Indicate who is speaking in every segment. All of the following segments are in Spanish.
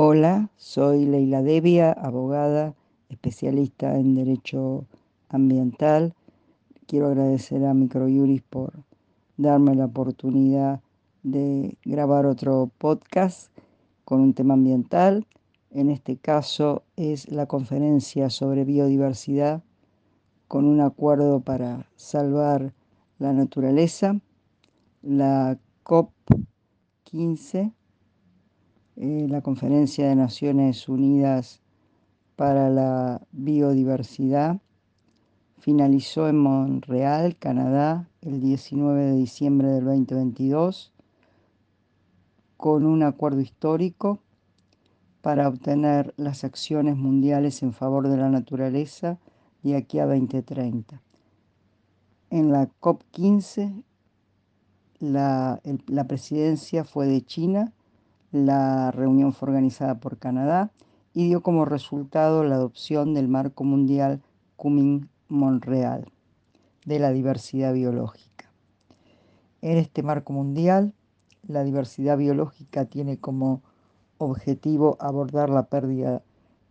Speaker 1: Hola, soy Leila Devia, abogada, especialista en Derecho Ambiental. Quiero agradecer a Microjuris por darme la oportunidad de grabar otro podcast con un tema ambiental. En este caso es la conferencia sobre biodiversidad con un acuerdo para salvar la naturaleza, la COP 15 eh, la Conferencia de Naciones Unidas para la Biodiversidad finalizó en Montreal, Canadá, el 19 de diciembre del 2022 con un acuerdo histórico para obtener las acciones mundiales en favor de la naturaleza de aquí a 2030. En la COP15 la, la presidencia fue de China la reunión fue organizada por Canadá y dio como resultado la adopción del marco mundial Cumming-Montreal de la diversidad biológica. En este marco mundial, la diversidad biológica tiene como objetivo abordar la pérdida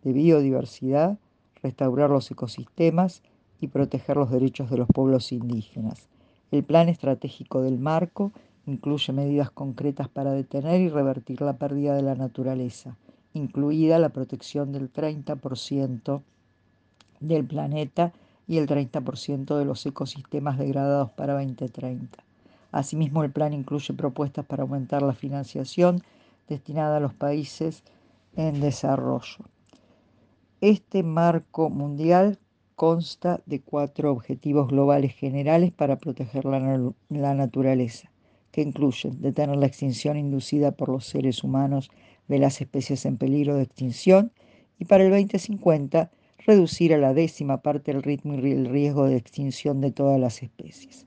Speaker 1: de biodiversidad, restaurar los ecosistemas y proteger los derechos de los pueblos indígenas. El plan estratégico del marco Incluye medidas concretas para detener y revertir la pérdida de la naturaleza, incluida la protección del 30% del planeta y el 30% de los ecosistemas degradados para 2030. Asimismo, el plan incluye propuestas para aumentar la financiación destinada a los países en desarrollo. Este marco mundial consta de cuatro objetivos globales generales para proteger la, naturaleza que incluyen detener la extinción inducida por los seres humanos de las especies en peligro de extinción y para el 2050 reducir a la décima parte el ritmo y el riesgo de extinción de todas las especies.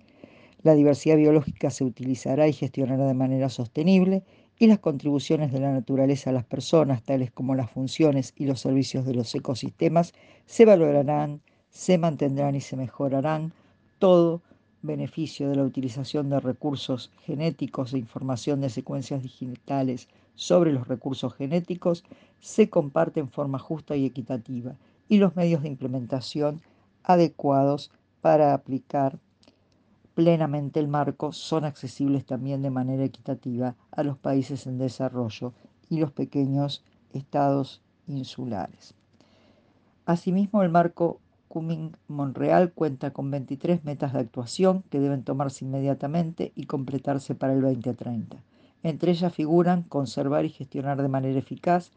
Speaker 1: La diversidad biológica se utilizará y gestionará de manera sostenible y las contribuciones de la naturaleza a las personas, tales como las funciones y los servicios de los ecosistemas, se valorarán, se mantendrán y se mejorarán, todo beneficio de la utilización de recursos genéticos e información de secuencias digitales sobre los recursos genéticos se comparte en forma justa y equitativa y los medios de implementación adecuados para aplicar plenamente el marco son accesibles también de manera equitativa a los países en desarrollo y los pequeños estados insulares. Asimismo, el marco Cumming Monreal cuenta con 23 metas de actuación que deben tomarse inmediatamente y completarse para el 2030. Entre ellas figuran conservar y gestionar de manera eficaz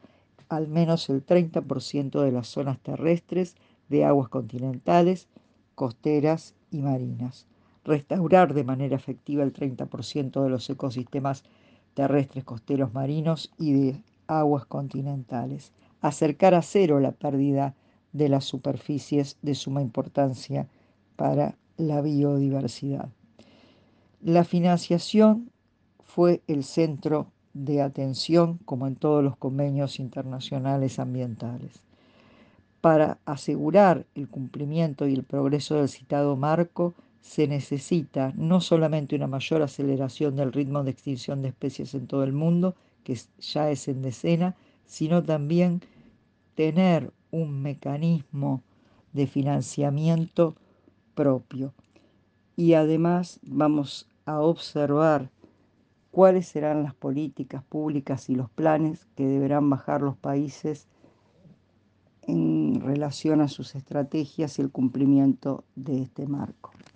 Speaker 1: al menos el 30% de las zonas terrestres de aguas continentales, costeras y marinas, restaurar de manera efectiva el 30% de los ecosistemas terrestres, costeros, marinos y de aguas continentales, acercar a cero la pérdida de las superficies de suma importancia para la biodiversidad. La financiación fue el centro de atención, como en todos los convenios internacionales ambientales. Para asegurar el cumplimiento y el progreso del citado marco, se necesita no solamente una mayor aceleración del ritmo de extinción de especies en todo el mundo, que ya es en decena, sino también tener un mecanismo de financiamiento propio. Y además vamos a observar cuáles serán las políticas públicas y los planes que deberán bajar los países en relación a sus estrategias y el cumplimiento de este marco.